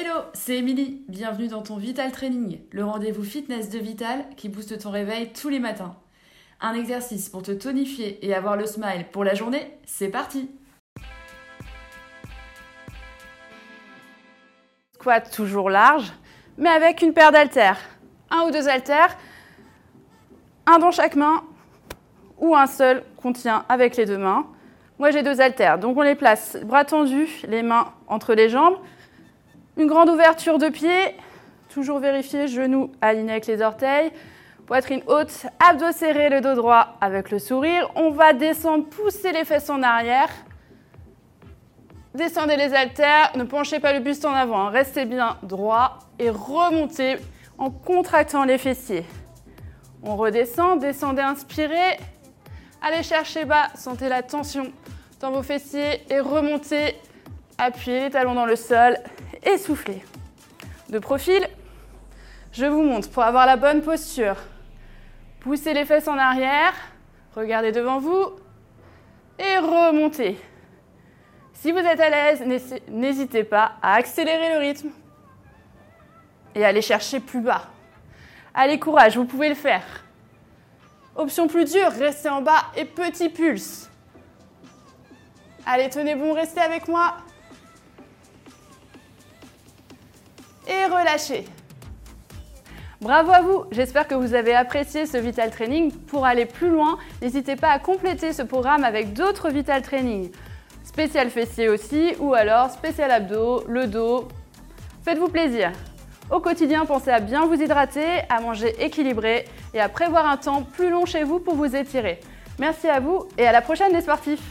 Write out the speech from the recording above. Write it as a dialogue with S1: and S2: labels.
S1: Hello, c'est Émilie. Bienvenue dans ton Vital Training, le rendez-vous fitness de Vital qui booste ton réveil tous les matins. Un exercice pour te tonifier et avoir le smile pour la journée, c'est parti
S2: Squat toujours large, mais avec une paire d'haltères. Un ou deux haltères, un dans chaque main ou un seul qu'on tient avec les deux mains. Moi j'ai deux haltères, donc on les place bras tendus, les mains entre les jambes. Une grande ouverture de pied, toujours vérifier genoux alignés avec les orteils. Poitrine haute, abdos serrés, le dos droit avec le sourire. On va descendre, pousser les fesses en arrière. Descendez les haltères, ne penchez pas le buste en avant, hein. restez bien droit et remontez en contractant les fessiers. On redescend, descendez, inspirez. Allez chercher bas, sentez la tension dans vos fessiers et remontez. Appuyez les talons dans le sol et soufflez. De profil, je vous montre pour avoir la bonne posture. Poussez les fesses en arrière, regardez devant vous et remontez. Si vous êtes à l'aise, n'hésitez pas à accélérer le rythme et aller chercher plus bas. Allez, courage, vous pouvez le faire. Option plus dure, restez en bas et petit pulse. Allez, tenez bon, restez avec moi. Et relâchez. Bravo à vous, j'espère que vous avez apprécié ce Vital Training. Pour aller plus loin, n'hésitez pas à compléter ce programme avec d'autres Vital Training. Spécial fessier aussi, ou alors spécial abdos, le dos. Faites-vous plaisir. Au quotidien, pensez à bien vous hydrater, à manger équilibré et à prévoir un temps plus long chez vous pour vous étirer. Merci à vous et à la prochaine les sportifs